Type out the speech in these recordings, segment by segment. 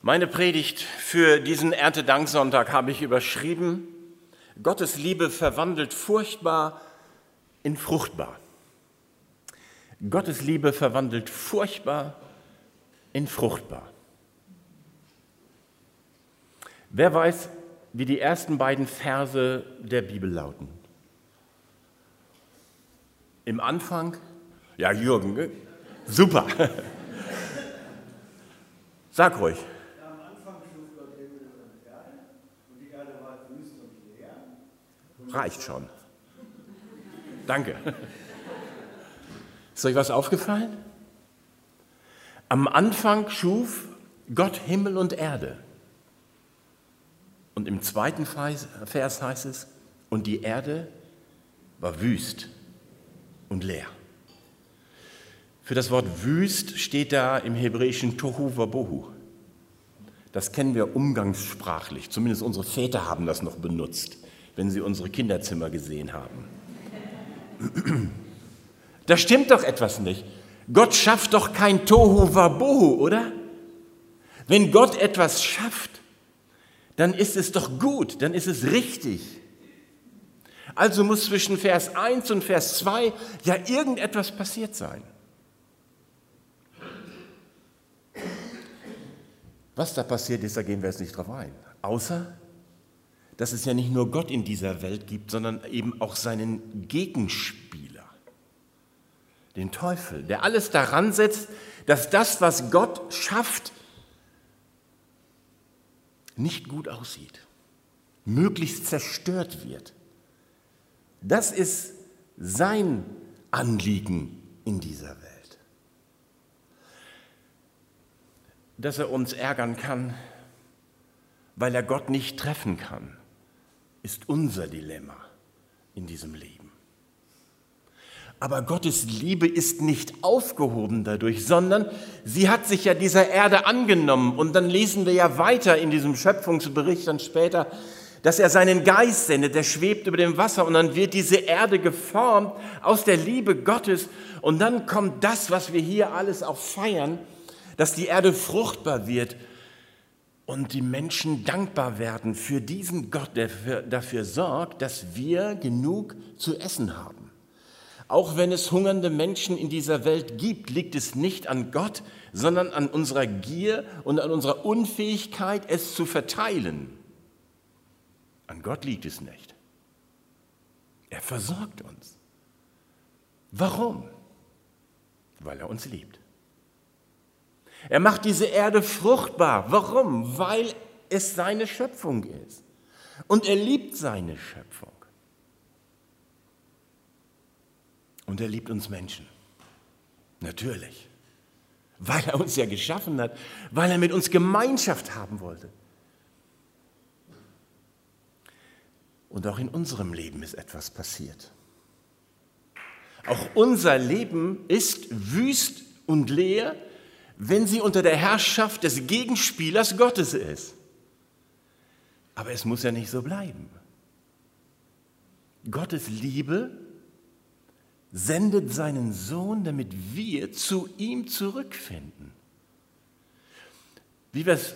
Meine Predigt für diesen Erntedanksonntag habe ich überschrieben, Gottes Liebe verwandelt furchtbar in fruchtbar. Gottes Liebe verwandelt furchtbar in fruchtbar. Wer weiß, wie die ersten beiden Verse der Bibel lauten? Im Anfang, ja Jürgen, ne? super. Sag ruhig. Reicht schon. Danke. Ist euch was aufgefallen? Am Anfang schuf Gott Himmel und Erde. Und im zweiten Vers heißt es, und die Erde war wüst und leer. Für das Wort wüst steht da im Hebräischen Tohu Wabohu. Das kennen wir umgangssprachlich, zumindest unsere Väter haben das noch benutzt wenn Sie unsere Kinderzimmer gesehen haben. Da stimmt doch etwas nicht. Gott schafft doch kein Tohu Wabohu, oder? Wenn Gott etwas schafft, dann ist es doch gut, dann ist es richtig. Also muss zwischen Vers 1 und Vers 2 ja irgendetwas passiert sein. Was da passiert ist, da gehen wir jetzt nicht drauf ein. Außer, dass es ja nicht nur Gott in dieser Welt gibt, sondern eben auch seinen Gegenspieler, den Teufel, der alles daran setzt, dass das, was Gott schafft, nicht gut aussieht, möglichst zerstört wird. Das ist sein Anliegen in dieser Welt. Dass er uns ärgern kann, weil er Gott nicht treffen kann ist unser Dilemma in diesem Leben. Aber Gottes Liebe ist nicht aufgehoben dadurch, sondern sie hat sich ja dieser Erde angenommen. Und dann lesen wir ja weiter in diesem Schöpfungsbericht dann später, dass er seinen Geist sendet, der schwebt über dem Wasser und dann wird diese Erde geformt aus der Liebe Gottes. Und dann kommt das, was wir hier alles auch feiern, dass die Erde fruchtbar wird und die Menschen dankbar werden für diesen Gott, der für, dafür sorgt, dass wir genug zu essen haben. Auch wenn es hungernde Menschen in dieser Welt gibt, liegt es nicht an Gott, sondern an unserer Gier und an unserer Unfähigkeit, es zu verteilen. An Gott liegt es nicht. Er versorgt uns. Warum? Weil er uns liebt. Er macht diese Erde fruchtbar. Warum? Weil es seine Schöpfung ist. Und er liebt seine Schöpfung. Und er liebt uns Menschen. Natürlich. Weil er uns ja geschaffen hat, weil er mit uns Gemeinschaft haben wollte. Und auch in unserem Leben ist etwas passiert. Auch unser Leben ist wüst und leer wenn sie unter der Herrschaft des Gegenspielers Gottes ist. Aber es muss ja nicht so bleiben. Gottes Liebe sendet seinen Sohn, damit wir zu ihm zurückfinden. Wie wir es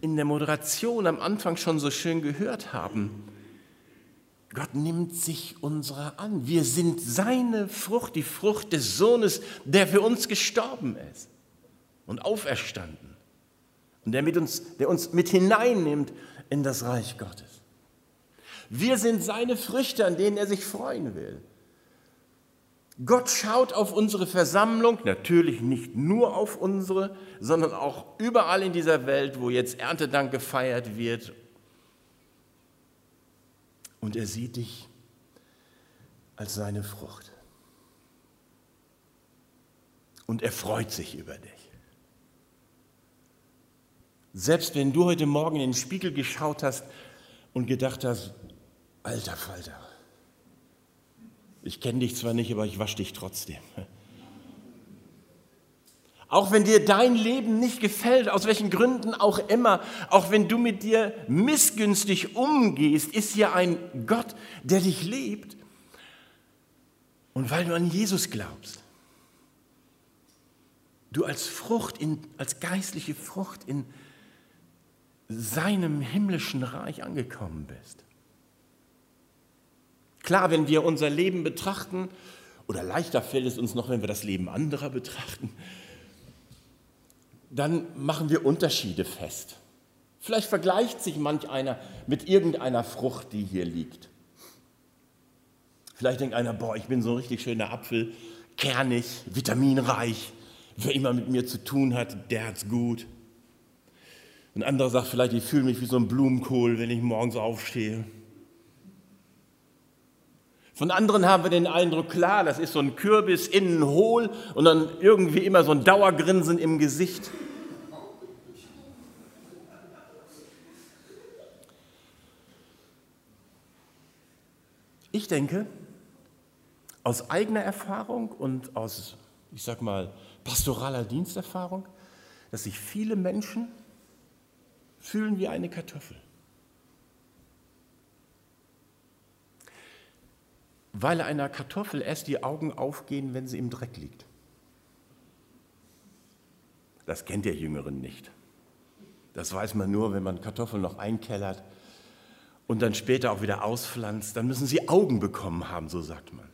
in der Moderation am Anfang schon so schön gehört haben, Gott nimmt sich unserer an. Wir sind seine Frucht, die Frucht des Sohnes, der für uns gestorben ist und auferstanden und der, mit uns, der uns mit hineinnimmt in das Reich Gottes. Wir sind seine Früchte, an denen er sich freuen will. Gott schaut auf unsere Versammlung, natürlich nicht nur auf unsere, sondern auch überall in dieser Welt, wo jetzt Erntedank gefeiert wird. Und er sieht dich als seine Frucht. Und er freut sich über dich. Selbst wenn du heute Morgen in den Spiegel geschaut hast und gedacht hast, alter Falter, ich kenne dich zwar nicht, aber ich wasche dich trotzdem. Auch wenn dir dein Leben nicht gefällt, aus welchen Gründen auch immer, auch wenn du mit dir missgünstig umgehst, ist hier ein Gott, der dich liebt. Und weil du an Jesus glaubst, du als Frucht, in, als geistliche Frucht in seinem himmlischen Reich angekommen bist. Klar, wenn wir unser Leben betrachten, oder leichter fällt es uns noch, wenn wir das Leben anderer betrachten, dann machen wir Unterschiede fest. Vielleicht vergleicht sich manch einer mit irgendeiner Frucht, die hier liegt. Vielleicht denkt einer, boah, ich bin so ein richtig schöner Apfel, kernig, vitaminreich. Wer immer mit mir zu tun hat, der hat's gut. Ein anderer sagt vielleicht, ich fühle mich wie so ein Blumenkohl, wenn ich morgens aufstehe. Von anderen haben wir den Eindruck, klar, das ist so ein Kürbis, innen hohl und dann irgendwie immer so ein Dauergrinsen im Gesicht. Ich denke, aus eigener Erfahrung und aus, ich sag mal, pastoraler Diensterfahrung, dass sich viele Menschen fühlen wie eine Kartoffel. Weil einer Kartoffel erst die Augen aufgehen, wenn sie im Dreck liegt. Das kennt der Jüngeren nicht. Das weiß man nur, wenn man Kartoffeln noch einkellert und dann später auch wieder auspflanzt. Dann müssen sie Augen bekommen haben, so sagt man.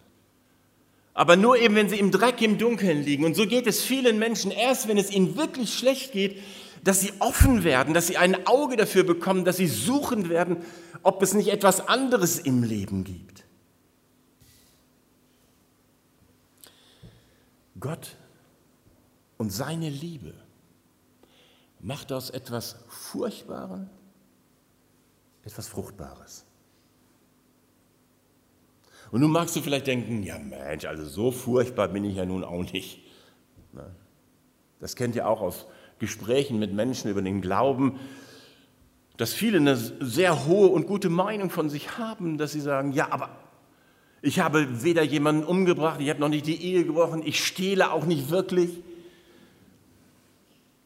Aber nur eben, wenn sie im Dreck, im Dunkeln liegen. Und so geht es vielen Menschen erst, wenn es ihnen wirklich schlecht geht, dass sie offen werden, dass sie ein Auge dafür bekommen, dass sie suchen werden, ob es nicht etwas anderes im Leben gibt. Gott und seine Liebe macht aus etwas Furchtbaren etwas Fruchtbares. Und nun magst du vielleicht denken, ja Mensch, also so furchtbar bin ich ja nun auch nicht. Das kennt ihr auch aus Gesprächen mit Menschen über den Glauben, dass viele eine sehr hohe und gute Meinung von sich haben, dass sie sagen, ja, aber ich habe weder jemanden umgebracht, ich habe noch nicht die Ehe gebrochen, ich stehle auch nicht wirklich.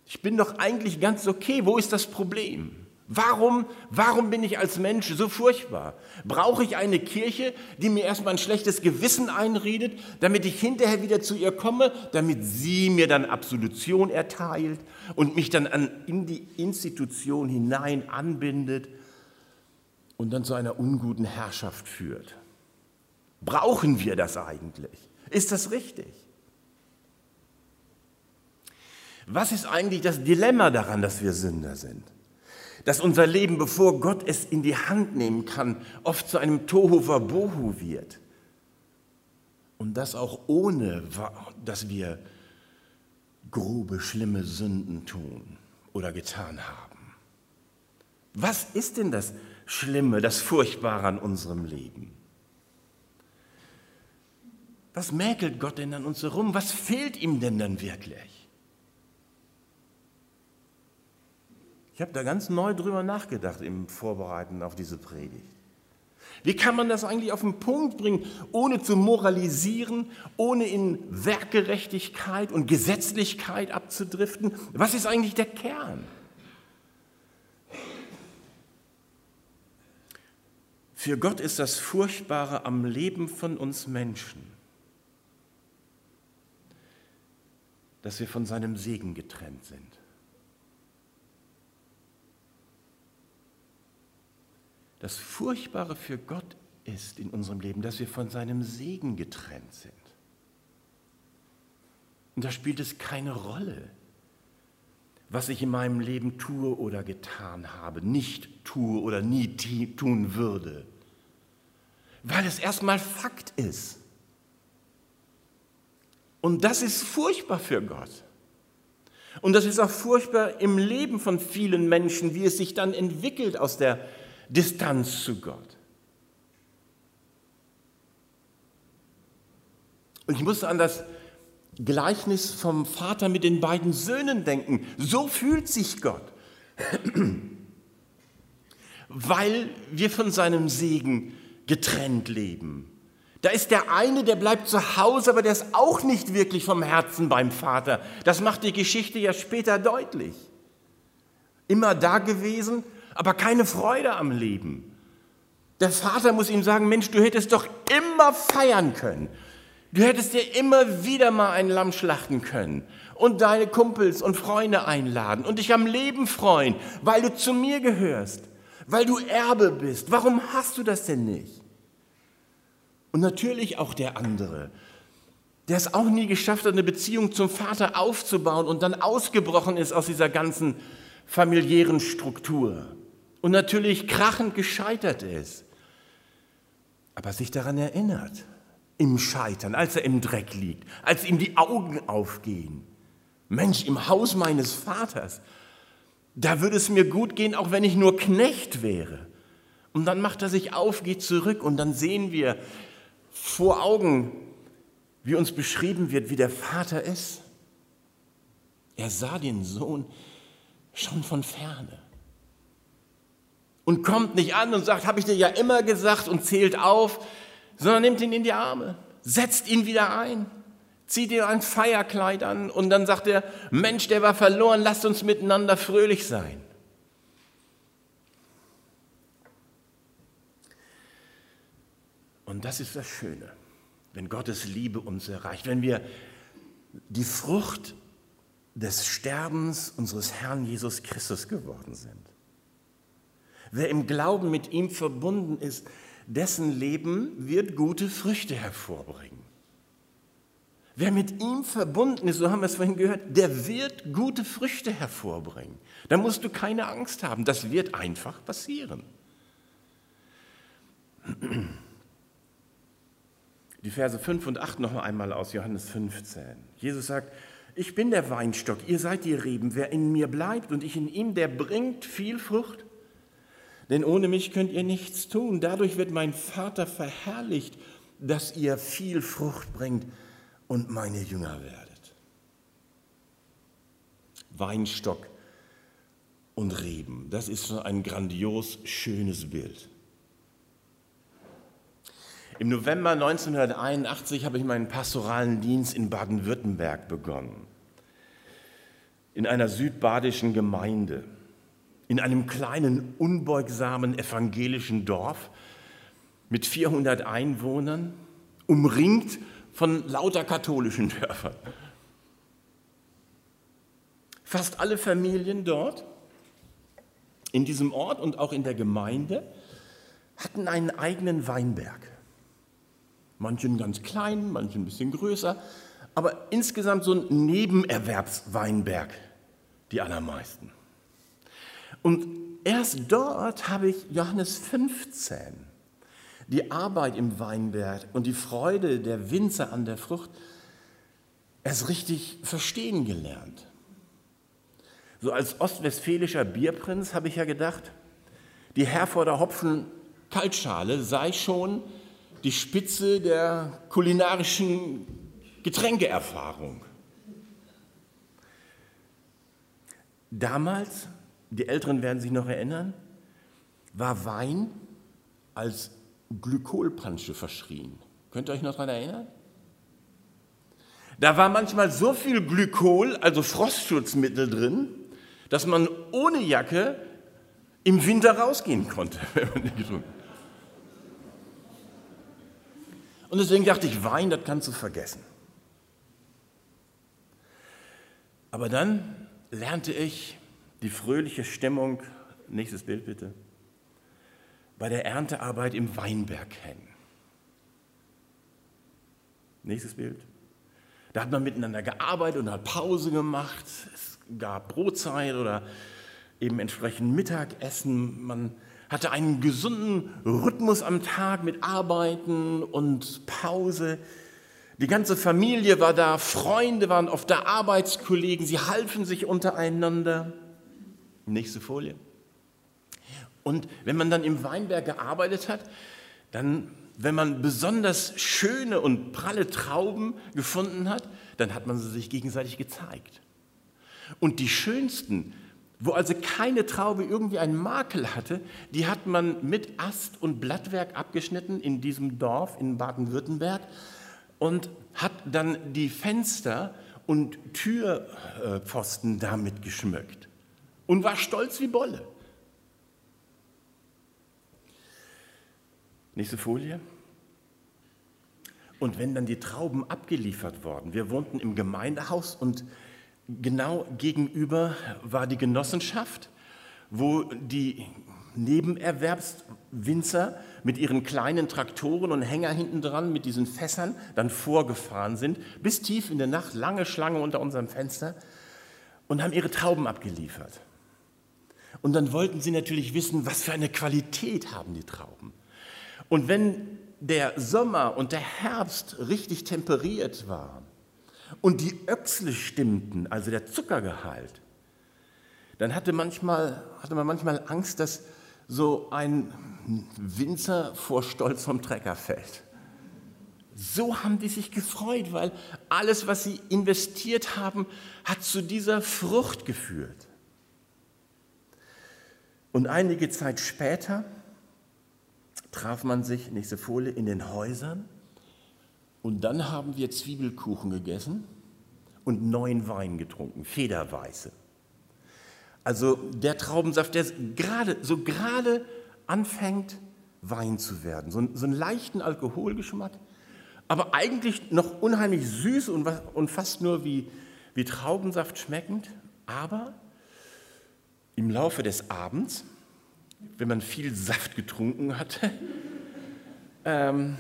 Ich bin doch eigentlich ganz okay, wo ist das Problem? Warum, warum bin ich als Mensch so furchtbar? Brauche ich eine Kirche, die mir erstmal ein schlechtes Gewissen einredet, damit ich hinterher wieder zu ihr komme, damit sie mir dann Absolution erteilt und mich dann an, in die Institution hinein anbindet und dann zu einer unguten Herrschaft führt? Brauchen wir das eigentlich? Ist das richtig? Was ist eigentlich das Dilemma daran, dass wir Sünder sind? Dass unser Leben, bevor Gott es in die Hand nehmen kann, oft zu einem Tohu Wabohu wird. Und das auch ohne, dass wir grobe, schlimme Sünden tun oder getan haben. Was ist denn das Schlimme, das Furchtbare an unserem Leben? Was mäkelt Gott denn an uns herum? Was fehlt ihm denn dann wirklich? Ich habe da ganz neu drüber nachgedacht im Vorbereiten auf diese Predigt. Wie kann man das eigentlich auf den Punkt bringen, ohne zu moralisieren, ohne in Werkgerechtigkeit und Gesetzlichkeit abzudriften? Was ist eigentlich der Kern? Für Gott ist das Furchtbare am Leben von uns Menschen, dass wir von seinem Segen getrennt sind. Das Furchtbare für Gott ist in unserem Leben, dass wir von seinem Segen getrennt sind. Und da spielt es keine Rolle, was ich in meinem Leben tue oder getan habe, nicht tue oder nie tun würde, weil es erstmal Fakt ist. Und das ist furchtbar für Gott. Und das ist auch furchtbar im Leben von vielen Menschen, wie es sich dann entwickelt aus der Distanz zu Gott. Und ich musste an das Gleichnis vom Vater mit den beiden Söhnen denken. So fühlt sich Gott, weil wir von seinem Segen getrennt leben. Da ist der eine, der bleibt zu Hause, aber der ist auch nicht wirklich vom Herzen beim Vater. Das macht die Geschichte ja später deutlich. Immer da gewesen, aber keine Freude am Leben. Der Vater muss ihm sagen, Mensch, du hättest doch immer feiern können. Du hättest dir immer wieder mal ein Lamm schlachten können und deine Kumpels und Freunde einladen und dich am Leben freuen, weil du zu mir gehörst, weil du Erbe bist. Warum hast du das denn nicht? Und natürlich auch der andere, der es auch nie geschafft hat, eine Beziehung zum Vater aufzubauen und dann ausgebrochen ist aus dieser ganzen familiären Struktur und natürlich krachend gescheitert ist, aber sich daran erinnert, im Scheitern, als er im Dreck liegt, als ihm die Augen aufgehen. Mensch, im Haus meines Vaters, da würde es mir gut gehen, auch wenn ich nur Knecht wäre. Und dann macht er sich auf, geht zurück und dann sehen wir vor Augen, wie uns beschrieben wird, wie der Vater ist. Er sah den Sohn schon von ferne und kommt nicht an und sagt, habe ich dir ja immer gesagt und zählt auf, sondern nimmt ihn in die Arme, setzt ihn wieder ein, zieht ihm ein Feierkleid an und dann sagt er, Mensch, der war verloren, lasst uns miteinander fröhlich sein. Und das ist das Schöne, wenn Gottes Liebe uns erreicht, wenn wir die Frucht des Sterbens unseres Herrn Jesus Christus geworden sind. Wer im Glauben mit ihm verbunden ist, dessen Leben wird gute Früchte hervorbringen. Wer mit ihm verbunden ist, so haben wir es vorhin gehört, der wird gute Früchte hervorbringen. Da musst du keine Angst haben, das wird einfach passieren. Die Verse 5 und 8 noch einmal aus Johannes 15. Jesus sagt, ich bin der Weinstock, ihr seid die Reben. Wer in mir bleibt und ich in ihm, der bringt viel Frucht. Denn ohne mich könnt ihr nichts tun. Dadurch wird mein Vater verherrlicht, dass ihr viel Frucht bringt und meine Jünger werdet. Weinstock und Reben, das ist ein grandios schönes Bild. Im November 1981 habe ich meinen pastoralen Dienst in Baden-Württemberg begonnen. In einer südbadischen Gemeinde, in einem kleinen, unbeugsamen evangelischen Dorf mit 400 Einwohnern, umringt von lauter katholischen Dörfern. Fast alle Familien dort, in diesem Ort und auch in der Gemeinde, hatten einen eigenen Weinberg. Manchen ganz klein, manchen ein bisschen größer, aber insgesamt so ein Nebenerwerbsweinberg, die allermeisten. Und erst dort habe ich Johannes 15, die Arbeit im Weinberg und die Freude der Winzer an der Frucht, erst richtig verstehen gelernt. So als ostwestfälischer Bierprinz habe ich ja gedacht, die Herforder Hopfen Kaltschale sei schon die Spitze der kulinarischen Getränkeerfahrung. Damals, die Älteren werden sich noch erinnern, war Wein als Glykolpansche verschrien. Könnt ihr euch noch daran erinnern? Da war manchmal so viel Glykol, also Frostschutzmittel drin, dass man ohne Jacke im Winter rausgehen konnte, wenn man den getrunken hat. Und deswegen dachte ich, Wein, das kannst du vergessen. Aber dann lernte ich die fröhliche Stimmung, nächstes Bild bitte, bei der Erntearbeit im Weinberg kennen. Nächstes Bild. Da hat man miteinander gearbeitet und hat Pause gemacht. Es gab Brotzeit oder eben entsprechend Mittagessen. Man hatte einen gesunden Rhythmus am Tag mit Arbeiten und Pause. Die ganze Familie war da, Freunde waren oft da, Arbeitskollegen, sie halfen sich untereinander. Nächste Folie. Und wenn man dann im Weinberg gearbeitet hat, dann, wenn man besonders schöne und pralle Trauben gefunden hat, dann hat man sie sich gegenseitig gezeigt. Und die schönsten, wo also keine Traube irgendwie einen Makel hatte, die hat man mit Ast und Blattwerk abgeschnitten in diesem Dorf in Baden-Württemberg und hat dann die Fenster und Türpfosten damit geschmückt und war stolz wie Bolle. Nächste Folie. Und wenn dann die Trauben abgeliefert wurden, wir wohnten im Gemeindehaus und genau gegenüber war die Genossenschaft, wo die Nebenerwerbswinzer mit ihren kleinen Traktoren und Hänger hinten dran mit diesen Fässern dann vorgefahren sind, bis tief in der Nacht, lange Schlange unter unserem Fenster und haben ihre Trauben abgeliefert. Und dann wollten sie natürlich wissen, was für eine Qualität haben die Trauben. Und wenn der Sommer und der Herbst richtig temperiert waren und die Öchsle stimmten, also der Zuckergehalt, dann hatte, manchmal, hatte man manchmal Angst, dass so ein Winzer vor Stolz vom Trecker fällt. So haben die sich gefreut, weil alles, was sie investiert haben, hat zu dieser Frucht geführt. Und einige Zeit später traf man sich, nächste Folie, in den Häusern und dann haben wir Zwiebelkuchen gegessen und neuen Wein getrunken, Federweiße. Also der Traubensaft, der gerade, so gerade anfängt, Wein zu werden. So, so einen leichten Alkoholgeschmack, aber eigentlich noch unheimlich süß und, und fast nur wie, wie Traubensaft schmeckend. Aber im Laufe des Abends, wenn man viel Saft getrunken hatte, ähm,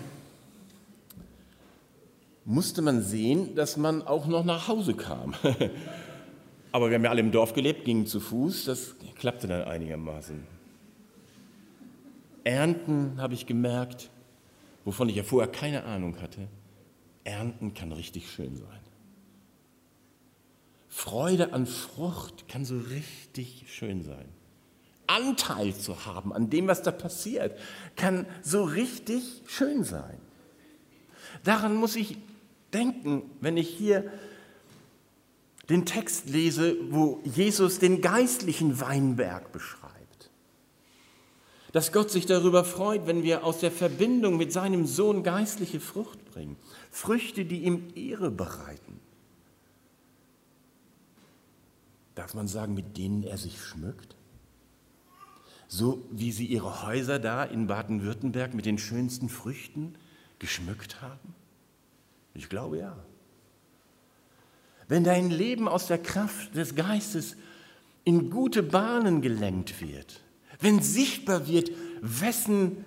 musste man sehen, dass man auch noch nach Hause kam. Aber wir haben ja alle im Dorf gelebt, gingen zu Fuß, das klappte dann einigermaßen. Ernten habe ich gemerkt, wovon ich ja vorher keine Ahnung hatte. Ernten kann richtig schön sein. Freude an Frucht kann so richtig schön sein. Anteil zu haben an dem, was da passiert, kann so richtig schön sein. Daran muss ich denken, wenn ich hier den Text lese, wo Jesus den geistlichen Weinberg beschreibt. Dass Gott sich darüber freut, wenn wir aus der Verbindung mit seinem Sohn geistliche Frucht bringen. Früchte, die ihm Ehre bereiten. Darf man sagen, mit denen er sich schmückt? So wie sie ihre Häuser da in Baden-Württemberg mit den schönsten Früchten geschmückt haben? Ich glaube ja wenn dein Leben aus der Kraft des Geistes in gute Bahnen gelenkt wird, wenn sichtbar wird, wessen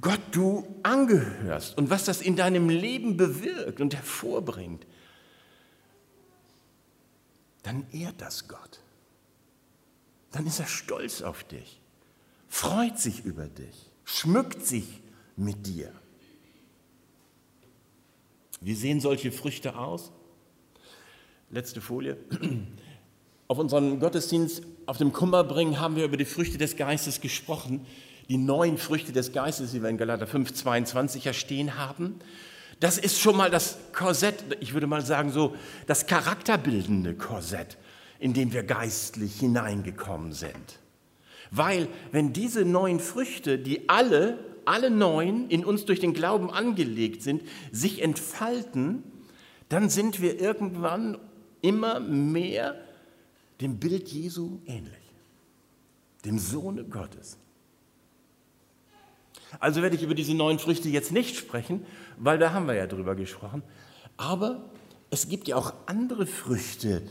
Gott du angehörst und was das in deinem Leben bewirkt und hervorbringt, dann ehrt das Gott. Dann ist er stolz auf dich, freut sich über dich, schmückt sich mit dir. Wie sehen solche Früchte aus? letzte Folie. Auf unserem Gottesdienst auf dem Kummerbringen haben wir über die Früchte des Geistes gesprochen, die neuen Früchte des Geistes, die wir in Galater 5, 22 ja stehen haben. Das ist schon mal das Korsett, ich würde mal sagen so, das charakterbildende Korsett, in dem wir geistlich hineingekommen sind. Weil wenn diese neuen Früchte, die alle, alle neun in uns durch den Glauben angelegt sind, sich entfalten, dann sind wir irgendwann immer mehr dem Bild Jesu ähnlich, dem Sohne Gottes. Also werde ich über diese neuen Früchte jetzt nicht sprechen, weil da haben wir ja drüber gesprochen. Aber es gibt ja auch andere Früchte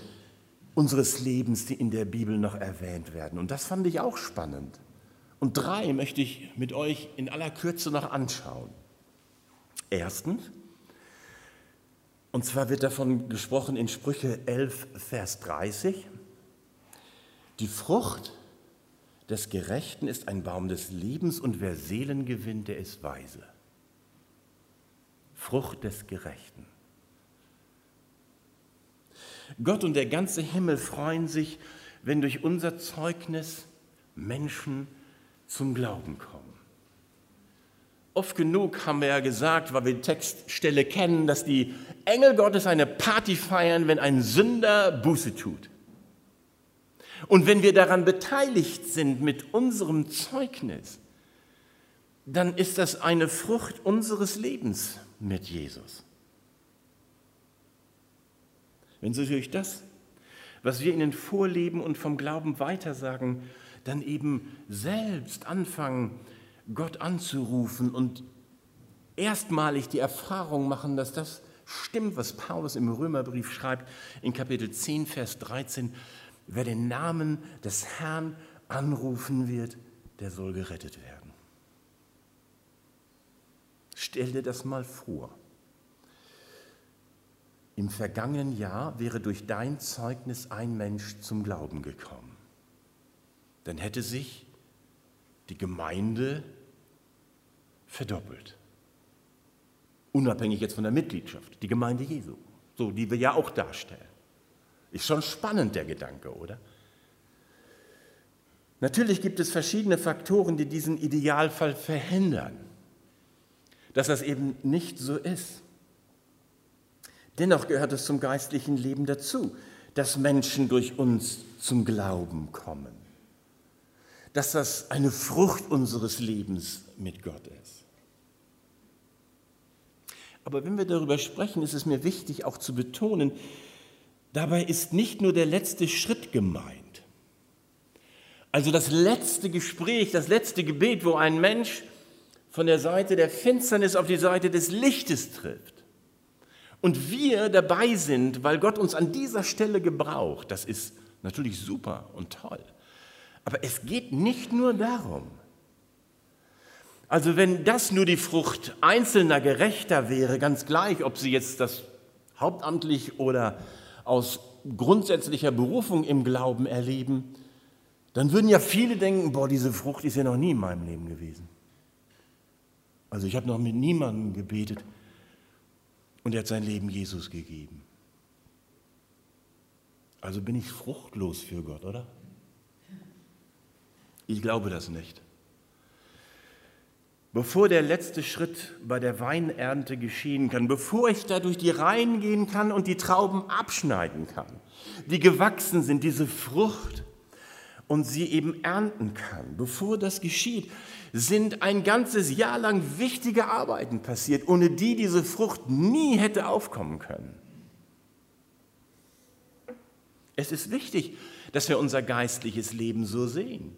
unseres Lebens, die in der Bibel noch erwähnt werden. Und das fand ich auch spannend. Und drei möchte ich mit euch in aller Kürze noch anschauen. Erstens, und zwar wird davon gesprochen in Sprüche 11, Vers 30. Die Frucht des Gerechten ist ein Baum des Lebens und wer Seelen gewinnt, der ist weise. Frucht des Gerechten. Gott und der ganze Himmel freuen sich, wenn durch unser Zeugnis Menschen zum Glauben kommen. Oft genug haben wir ja gesagt, weil wir die Textstelle kennen, dass die Engel Gottes eine Party feiern, wenn ein Sünder Buße tut. Und wenn wir daran beteiligt sind mit unserem Zeugnis, dann ist das eine Frucht unseres Lebens mit Jesus. Wenn Sie durch das, was wir Ihnen vorleben und vom Glauben weitersagen, dann eben selbst anfangen, Gott anzurufen und erstmalig die Erfahrung machen, dass das stimmt, was Paulus im Römerbrief schreibt, in Kapitel 10, Vers 13. Wer den Namen des Herrn anrufen wird, der soll gerettet werden. Stell dir das mal vor. Im vergangenen Jahr wäre durch dein Zeugnis ein Mensch zum Glauben gekommen. Dann hätte sich die Gemeinde verdoppelt. Unabhängig jetzt von der Mitgliedschaft, die Gemeinde Jesu, so die wir ja auch darstellen. Ist schon spannend der Gedanke, oder? Natürlich gibt es verschiedene Faktoren, die diesen Idealfall verhindern, dass das eben nicht so ist. Dennoch gehört es zum geistlichen Leben dazu, dass Menschen durch uns zum Glauben kommen, dass das eine Frucht unseres Lebens mit Gott ist. Aber wenn wir darüber sprechen, ist es mir wichtig auch zu betonen, dabei ist nicht nur der letzte Schritt gemeint. Also das letzte Gespräch, das letzte Gebet, wo ein Mensch von der Seite der Finsternis auf die Seite des Lichtes trifft. Und wir dabei sind, weil Gott uns an dieser Stelle gebraucht. Das ist natürlich super und toll. Aber es geht nicht nur darum. Also wenn das nur die Frucht einzelner Gerechter wäre, ganz gleich, ob sie jetzt das hauptamtlich oder aus grundsätzlicher Berufung im Glauben erleben, dann würden ja viele denken, boah, diese Frucht ist ja noch nie in meinem Leben gewesen. Also ich habe noch mit niemandem gebetet und er hat sein Leben Jesus gegeben. Also bin ich fruchtlos für Gott, oder? Ich glaube das nicht. Bevor der letzte Schritt bei der Weinernte geschehen kann, bevor ich da durch die Reihen gehen kann und die Trauben abschneiden kann, die gewachsen sind, diese Frucht, und sie eben ernten kann. Bevor das geschieht, sind ein ganzes Jahr lang wichtige Arbeiten passiert, ohne die diese Frucht nie hätte aufkommen können. Es ist wichtig, dass wir unser geistliches Leben so sehen,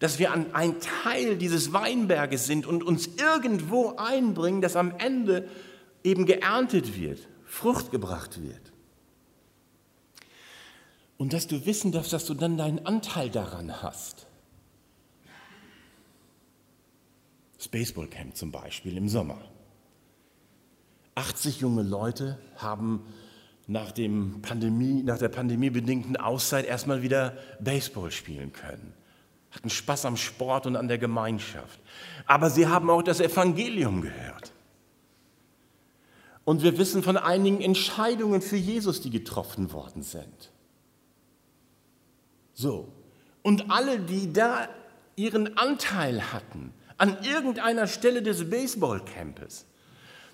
dass wir ein Teil dieses Weinberges sind und uns irgendwo einbringen, dass am Ende eben geerntet wird, Frucht gebracht wird. Und dass du wissen darfst, dass du dann deinen Anteil daran hast. Das Baseballcamp zum Beispiel im Sommer. 80 junge Leute haben nach, dem Pandemie, nach der pandemiebedingten Auszeit erstmal wieder Baseball spielen können. Hatten Spaß am Sport und an der Gemeinschaft. Aber sie haben auch das Evangelium gehört. Und wir wissen von einigen Entscheidungen für Jesus, die getroffen worden sind. So. Und alle, die da ihren Anteil hatten, an irgendeiner Stelle des Baseballcampes,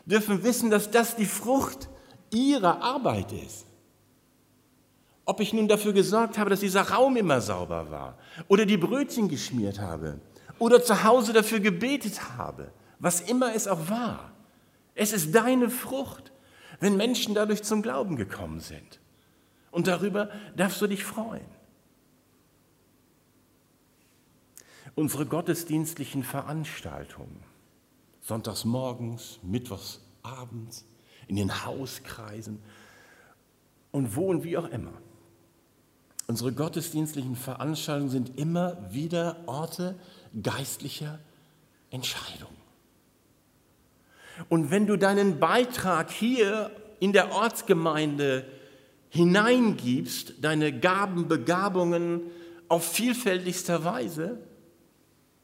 dürfen wissen, dass das die Frucht ihrer Arbeit ist. Ob ich nun dafür gesorgt habe, dass dieser Raum immer sauber war oder die Brötchen geschmiert habe oder zu Hause dafür gebetet habe, was immer es auch war. Es ist deine Frucht, wenn Menschen dadurch zum Glauben gekommen sind. Und darüber darfst du dich freuen. Unsere gottesdienstlichen Veranstaltungen, sonntags morgens, mittwochs abends, in den Hauskreisen und wo und wie auch immer. Unsere gottesdienstlichen Veranstaltungen sind immer wieder Orte geistlicher Entscheidung. Und wenn du deinen Beitrag hier in der Ortsgemeinde hineingibst, deine Gaben, Begabungen auf vielfältigster Weise,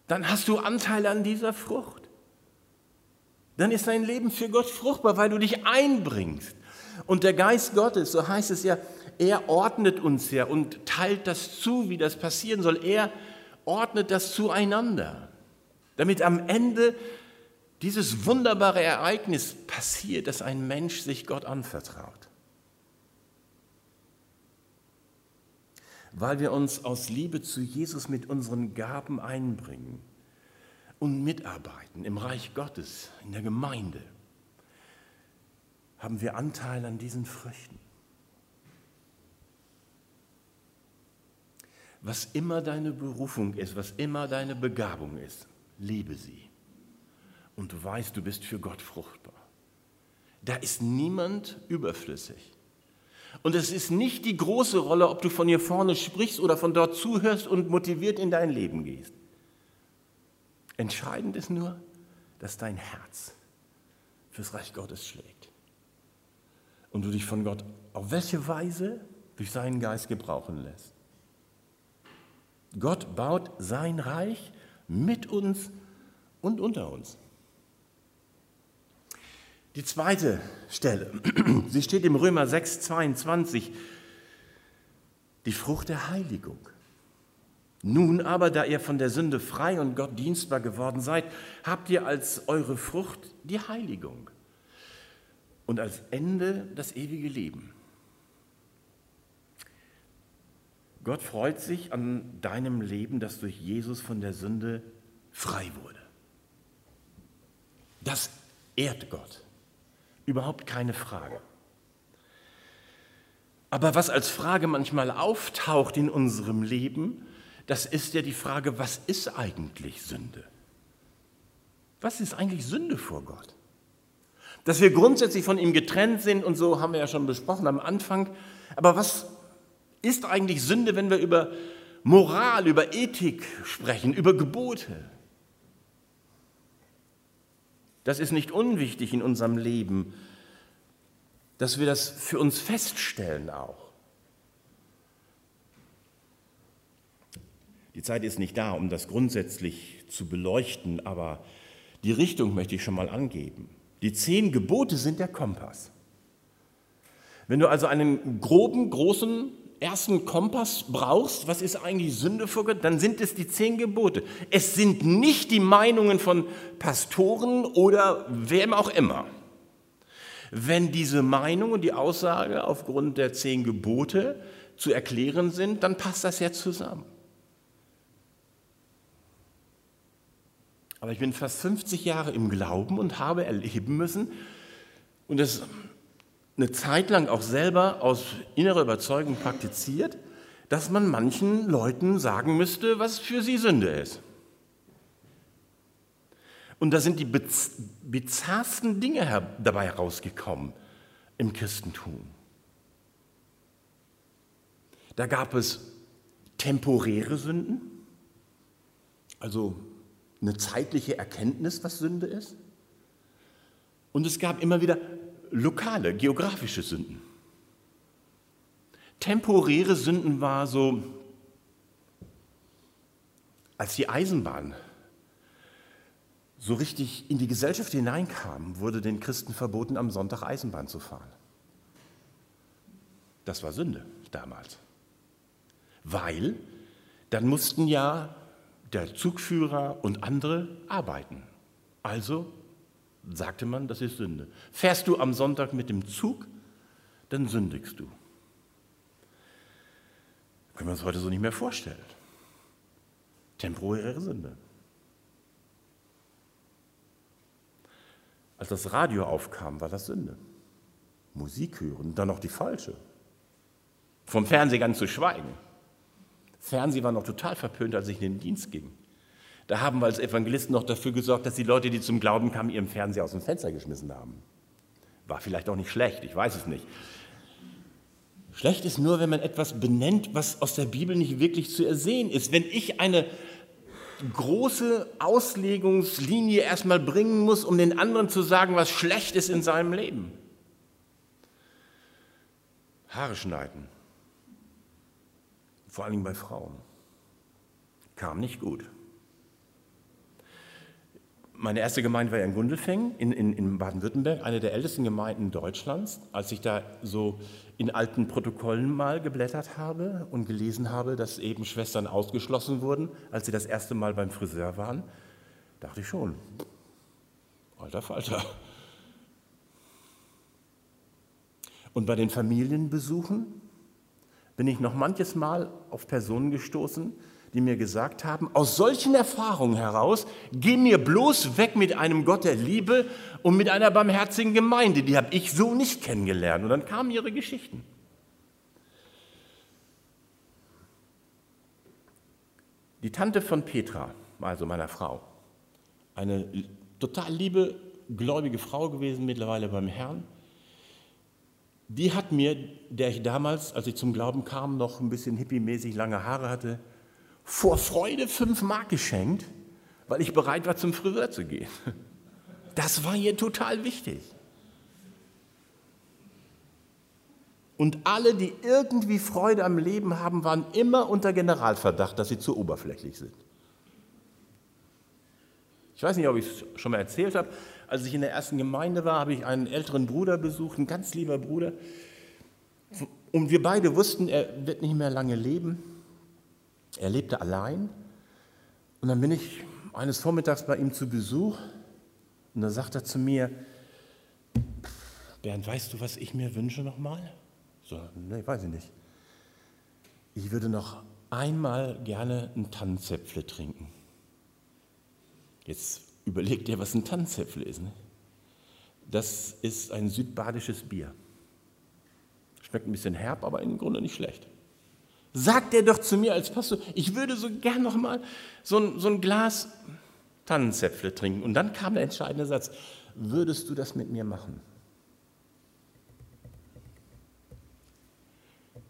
dann hast du Anteil an dieser Frucht. Dann ist dein Leben für Gott fruchtbar, weil du dich einbringst. Und der Geist Gottes, so heißt es ja, er ordnet uns ja und teilt das zu, wie das passieren soll. Er ordnet das zueinander, damit am Ende dieses wunderbare Ereignis passiert, dass ein Mensch sich Gott anvertraut. Weil wir uns aus Liebe zu Jesus mit unseren Gaben einbringen und mitarbeiten im Reich Gottes, in der Gemeinde, haben wir Anteil an diesen Früchten. Was immer deine Berufung ist, was immer deine Begabung ist, liebe sie und du weißt, du bist für Gott fruchtbar. Da ist niemand überflüssig. Und es ist nicht die große Rolle, ob du von hier vorne sprichst oder von dort zuhörst und motiviert in dein Leben gehst. Entscheidend ist nur, dass dein Herz fürs Reich Gottes schlägt. Und du dich von Gott auf welche Weise durch seinen Geist gebrauchen lässt. Gott baut sein Reich mit uns und unter uns. Die zweite Stelle, sie steht im Römer 6, 22, die Frucht der Heiligung. Nun aber, da ihr von der Sünde frei und Gott dienstbar geworden seid, habt ihr als eure Frucht die Heiligung und als Ende das ewige Leben. Gott freut sich an deinem Leben, das durch Jesus von der Sünde frei wurde. Das ehrt Gott. Überhaupt keine Frage. Aber was als Frage manchmal auftaucht in unserem Leben, das ist ja die Frage, was ist eigentlich Sünde? Was ist eigentlich Sünde vor Gott? Dass wir grundsätzlich von ihm getrennt sind und so haben wir ja schon besprochen am Anfang. Aber was ist eigentlich Sünde, wenn wir über Moral, über Ethik sprechen, über Gebote? Das ist nicht unwichtig in unserem Leben, dass wir das für uns feststellen auch. Die Zeit ist nicht da, um das grundsätzlich zu beleuchten, aber die Richtung möchte ich schon mal angeben. Die zehn Gebote sind der Kompass. Wenn du also einen groben, großen ersten Kompass brauchst, was ist eigentlich Sünde vor Gott, dann sind es die zehn Gebote. Es sind nicht die Meinungen von Pastoren oder wem auch immer. Wenn diese Meinung und die Aussage aufgrund der zehn Gebote zu erklären sind, dann passt das ja zusammen. Aber ich bin fast 50 Jahre im Glauben und habe erleben müssen, und das eine Zeit lang auch selber aus innerer Überzeugung praktiziert, dass man manchen Leuten sagen müsste, was für sie Sünde ist. Und da sind die bizarrsten Dinge dabei herausgekommen im Christentum. Da gab es temporäre Sünden, also eine zeitliche Erkenntnis, was Sünde ist. Und es gab immer wieder lokale, geografische Sünden. Temporäre Sünden war so, als die Eisenbahn so richtig in die Gesellschaft hineinkam, wurde den Christen verboten, am Sonntag Eisenbahn zu fahren. Das war Sünde damals. Weil dann mussten ja der Zugführer und andere arbeiten. Also sagte man, das ist Sünde. Fährst du am Sonntag mit dem Zug, dann sündigst du. Können wir uns heute so nicht mehr vorstellen. Temporäre Sünde. Als das Radio aufkam, war das Sünde. Musik hören, dann noch die falsche. Vom Fernsehen ganz zu schweigen. Fernsehen war noch total verpönt, als ich in den Dienst ging. Da haben wir als Evangelisten noch dafür gesorgt, dass die Leute, die zum Glauben kamen, ihren Fernseher aus dem Fenster geschmissen haben. War vielleicht auch nicht schlecht, ich weiß es nicht. Schlecht ist nur, wenn man etwas benennt, was aus der Bibel nicht wirklich zu ersehen ist. Wenn ich eine große Auslegungslinie erstmal bringen muss, um den anderen zu sagen, was schlecht ist in seinem Leben. Haare schneiden, vor allem bei Frauen, kam nicht gut. Meine erste Gemeinde war ja in Gundelfing in, in, in Baden-Württemberg, eine der ältesten Gemeinden Deutschlands. Als ich da so in alten Protokollen mal geblättert habe und gelesen habe, dass eben Schwestern ausgeschlossen wurden, als sie das erste Mal beim Friseur waren, dachte ich schon, alter Falter. Und bei den Familienbesuchen bin ich noch manches Mal auf Personen gestoßen, die mir gesagt haben, aus solchen Erfahrungen heraus, geh mir bloß weg mit einem Gott der Liebe und mit einer barmherzigen Gemeinde. Die habe ich so nicht kennengelernt. Und dann kamen ihre Geschichten. Die Tante von Petra, also meiner Frau, eine total liebe, gläubige Frau gewesen, mittlerweile beim Herrn. Die hat mir, der ich damals, als ich zum Glauben kam, noch ein bisschen hippiemäßig lange Haare hatte, vor Freude fünf Mark geschenkt, weil ich bereit war, zum Friseur zu gehen. Das war ihr total wichtig. Und alle, die irgendwie Freude am Leben haben, waren immer unter Generalverdacht, dass sie zu oberflächlich sind. Ich weiß nicht, ob ich es schon mal erzählt habe. Als ich in der ersten Gemeinde war, habe ich einen älteren Bruder besucht, ein ganz lieber Bruder. Und wir beide wussten, er wird nicht mehr lange leben. Er lebte allein. Und dann bin ich eines Vormittags bei ihm zu Besuch. Und da sagt er zu mir, Bernd, weißt du, was ich mir wünsche nochmal? So, nee, weiß ich nicht. Ich würde noch einmal gerne ein Tannenzäpfle trinken. Jetzt überlegt ihr, was ein Tannenzäpfle ist. Ne? Das ist ein südbadisches Bier. Schmeckt ein bisschen herb, aber im Grunde nicht schlecht. Sagt er doch zu mir als Pastor, ich würde so gern noch mal so ein, so ein Glas Tannenzäpfle trinken. Und dann kam der entscheidende Satz, würdest du das mit mir machen?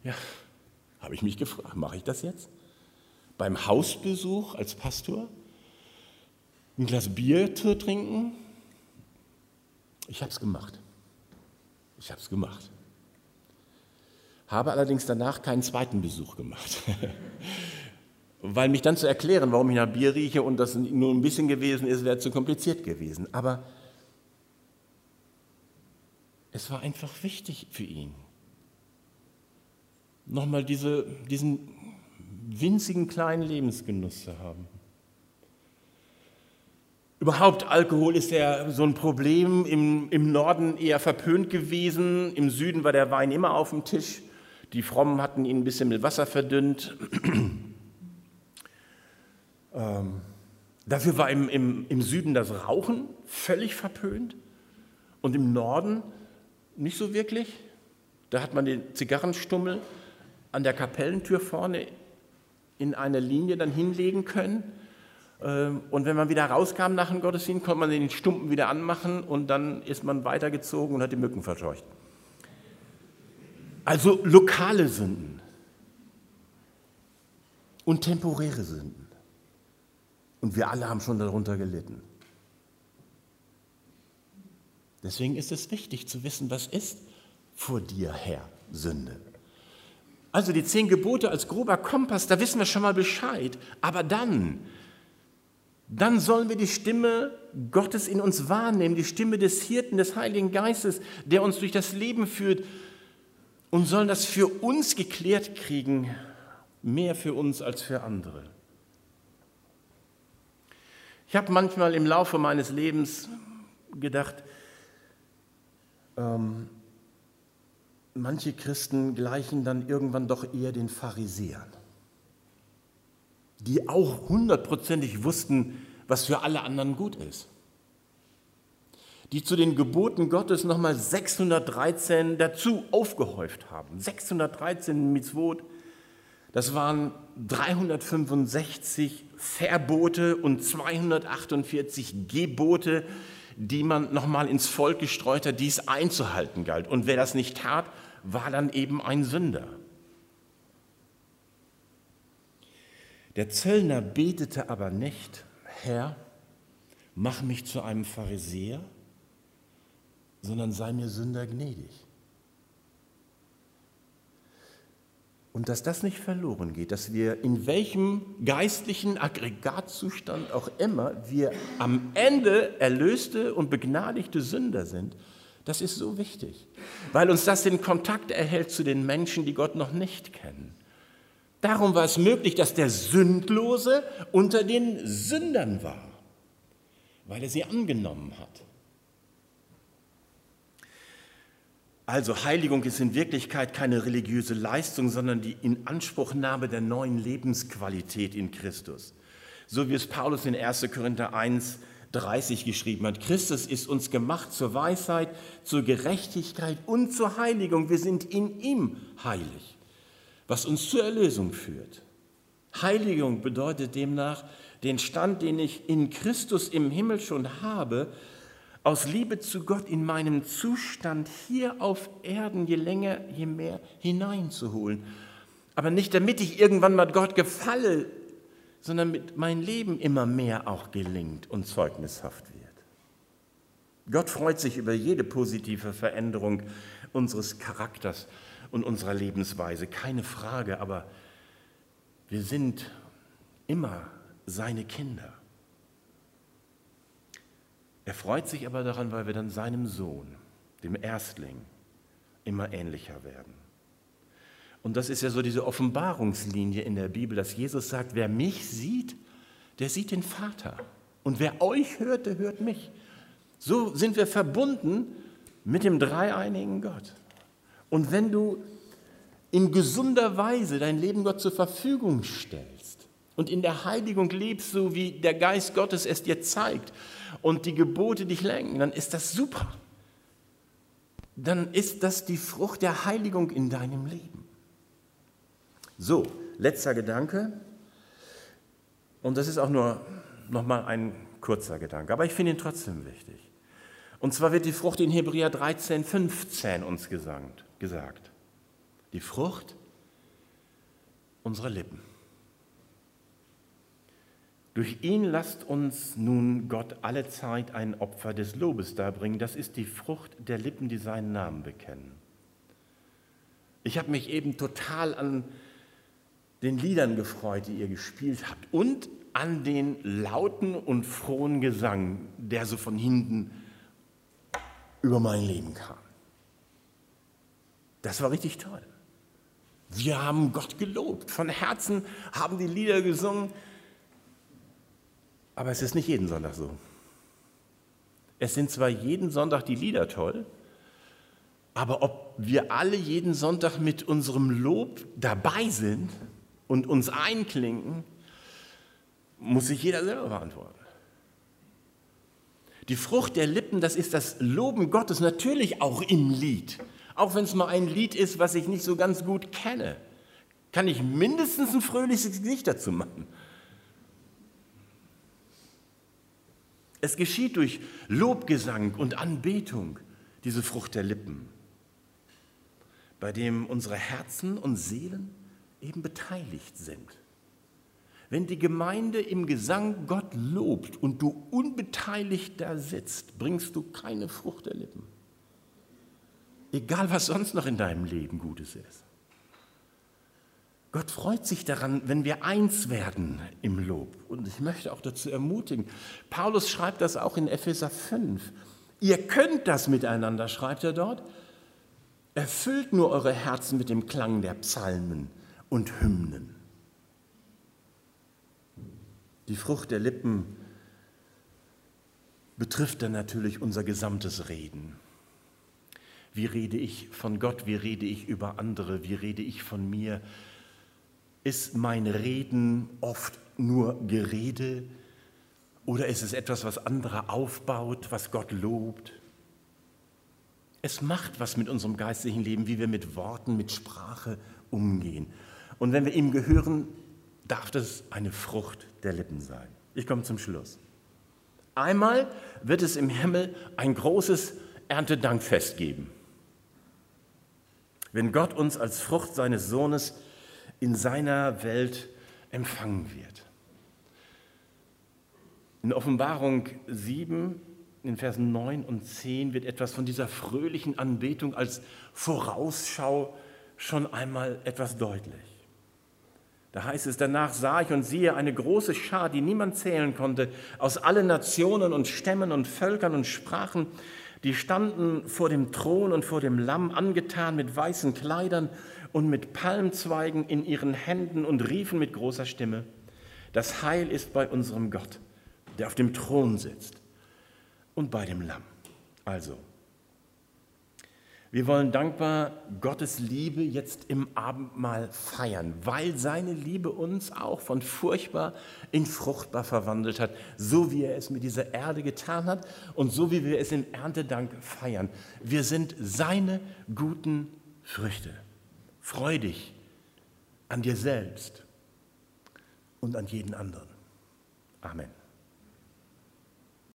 Ja, habe ich mich gefragt, mache ich das jetzt? Beim Hausbesuch als Pastor? Ein Glas Bier zu trinken? Ich habe es gemacht. Ich habe es gemacht. Habe allerdings danach keinen zweiten Besuch gemacht. Weil mich dann zu erklären, warum ich nach Bier rieche und das nur ein bisschen gewesen ist, wäre zu kompliziert gewesen. Aber es war einfach wichtig für ihn nochmal diese, diesen winzigen kleinen Lebensgenuss zu haben. Überhaupt, Alkohol ist ja so ein Problem, im, im Norden eher verpönt gewesen, im Süden war der Wein immer auf dem Tisch, die Frommen hatten ihn ein bisschen mit Wasser verdünnt. ähm, dafür war im, im, im Süden das Rauchen völlig verpönt und im Norden nicht so wirklich. Da hat man den Zigarrenstummel an der Kapellentür vorne in eine Linie dann hinlegen können. Ähm, und wenn man wieder rauskam nach dem Gottesdienst, konnte man den Stumpen wieder anmachen und dann ist man weitergezogen und hat die Mücken verscheucht. Also lokale Sünden und temporäre Sünden. Und wir alle haben schon darunter gelitten. Deswegen ist es wichtig zu wissen, was ist vor dir Herr Sünde. Also die zehn Gebote als grober Kompass, da wissen wir schon mal Bescheid. Aber dann, dann sollen wir die Stimme Gottes in uns wahrnehmen, die Stimme des Hirten, des Heiligen Geistes, der uns durch das Leben führt und sollen das für uns geklärt kriegen, mehr für uns als für andere. Ich habe manchmal im Laufe meines Lebens gedacht, ähm, manche Christen gleichen dann irgendwann doch eher den Pharisäern, die auch hundertprozentig wussten, was für alle anderen gut ist. Die zu den Geboten Gottes nochmal 613 dazu aufgehäuft haben. 613 Mitzvot, das waren 365 Verbote und 248 Gebote, die man nochmal ins Volk gestreut hat, die es einzuhalten galt. Und wer das nicht tat, war dann eben ein Sünder. Der Zöllner betete aber nicht, Herr, mach mich zu einem Pharisäer, sondern sei mir Sünder gnädig. Und dass das nicht verloren geht, dass wir in welchem geistlichen Aggregatzustand auch immer wir am Ende erlöste und begnadigte Sünder sind, das ist so wichtig, weil uns das den Kontakt erhält zu den Menschen, die Gott noch nicht kennen. Darum war es möglich, dass der Sündlose unter den Sündern war, weil er sie angenommen hat. Also Heiligung ist in Wirklichkeit keine religiöse Leistung, sondern die Inanspruchnahme der neuen Lebensqualität in Christus. So wie es Paulus in 1. Korinther 1 30 geschrieben hat. Christus ist uns gemacht zur Weisheit, zur Gerechtigkeit und zur Heiligung. Wir sind in ihm heilig, was uns zur Erlösung führt. Heiligung bedeutet demnach, den Stand, den ich in Christus im Himmel schon habe, aus Liebe zu Gott in meinem Zustand hier auf Erden je länger, je mehr hineinzuholen. Aber nicht damit ich irgendwann mal Gott gefalle, sondern mit mein Leben immer mehr auch gelingt und zeugnishaft wird. Gott freut sich über jede positive Veränderung unseres Charakters und unserer Lebensweise, keine Frage, aber wir sind immer seine Kinder. Er freut sich aber daran, weil wir dann seinem Sohn, dem Erstling, immer ähnlicher werden. Und das ist ja so diese Offenbarungslinie in der Bibel, dass Jesus sagt, wer mich sieht, der sieht den Vater. Und wer euch hört, der hört mich. So sind wir verbunden mit dem dreieinigen Gott. Und wenn du in gesunder Weise dein Leben Gott zur Verfügung stellst und in der Heiligung lebst, so wie der Geist Gottes es dir zeigt und die Gebote dich lenken, dann ist das super. Dann ist das die Frucht der Heiligung in deinem Leben. So, letzter Gedanke. Und das ist auch nur noch mal ein kurzer Gedanke, aber ich finde ihn trotzdem wichtig. Und zwar wird die Frucht in Hebräer 13, 15 uns gesagt. Die Frucht unserer Lippen. Durch ihn lasst uns nun Gott alle Zeit ein Opfer des Lobes darbringen. Das ist die Frucht der Lippen, die seinen Namen bekennen. Ich habe mich eben total an den Liedern gefreut, die ihr gespielt habt und an den lauten und frohen Gesang, der so von hinten über mein Leben kam. Das war richtig toll. Wir haben Gott gelobt, von Herzen haben die Lieder gesungen, aber es ist nicht jeden Sonntag so. Es sind zwar jeden Sonntag die Lieder toll, aber ob wir alle jeden Sonntag mit unserem Lob dabei sind und uns einklinken, muss sich jeder selber beantworten. Die Frucht der Lippen, das ist das Loben Gottes, natürlich auch im Lied. Auch wenn es mal ein Lied ist, was ich nicht so ganz gut kenne, kann ich mindestens ein fröhliches Gesicht dazu machen. Es geschieht durch Lobgesang und Anbetung, diese Frucht der Lippen, bei dem unsere Herzen und Seelen eben beteiligt sind. Wenn die Gemeinde im Gesang Gott lobt und du unbeteiligt da sitzt, bringst du keine Frucht der Lippen. Egal, was sonst noch in deinem Leben Gutes ist. Gott freut sich daran, wenn wir eins werden im Lob. Und ich möchte auch dazu ermutigen. Paulus schreibt das auch in Epheser 5. Ihr könnt das miteinander, schreibt er dort. Erfüllt nur eure Herzen mit dem Klang der Psalmen und Hymnen. Die Frucht der Lippen betrifft dann natürlich unser gesamtes Reden. Wie rede ich von Gott? Wie rede ich über andere? Wie rede ich von mir? Ist mein Reden oft nur Gerede oder ist es etwas, was andere aufbaut, was Gott lobt? Es macht was mit unserem geistlichen Leben, wie wir mit Worten, mit Sprache umgehen. Und wenn wir ihm gehören, darf das eine Frucht der Lippen sein. Ich komme zum Schluss. Einmal wird es im Himmel ein großes Erntedankfest geben. Wenn Gott uns als Frucht seines Sohnes in seiner Welt empfangen wird. In Offenbarung 7, in Versen 9 und 10 wird etwas von dieser fröhlichen Anbetung als Vorausschau schon einmal etwas deutlich. Da heißt es, danach sah ich und siehe eine große Schar, die niemand zählen konnte, aus allen Nationen und Stämmen und Völkern und Sprachen, die standen vor dem Thron und vor dem Lamm, angetan mit weißen Kleidern und mit Palmzweigen in ihren Händen und riefen mit großer Stimme, das Heil ist bei unserem Gott, der auf dem Thron sitzt und bei dem Lamm. Also, wir wollen dankbar Gottes Liebe jetzt im Abendmahl feiern, weil seine Liebe uns auch von furchtbar in fruchtbar verwandelt hat, so wie er es mit dieser Erde getan hat und so wie wir es in Erntedank feiern. Wir sind seine guten Früchte. Freu dich an dir selbst. und an jeden anderen. Amen.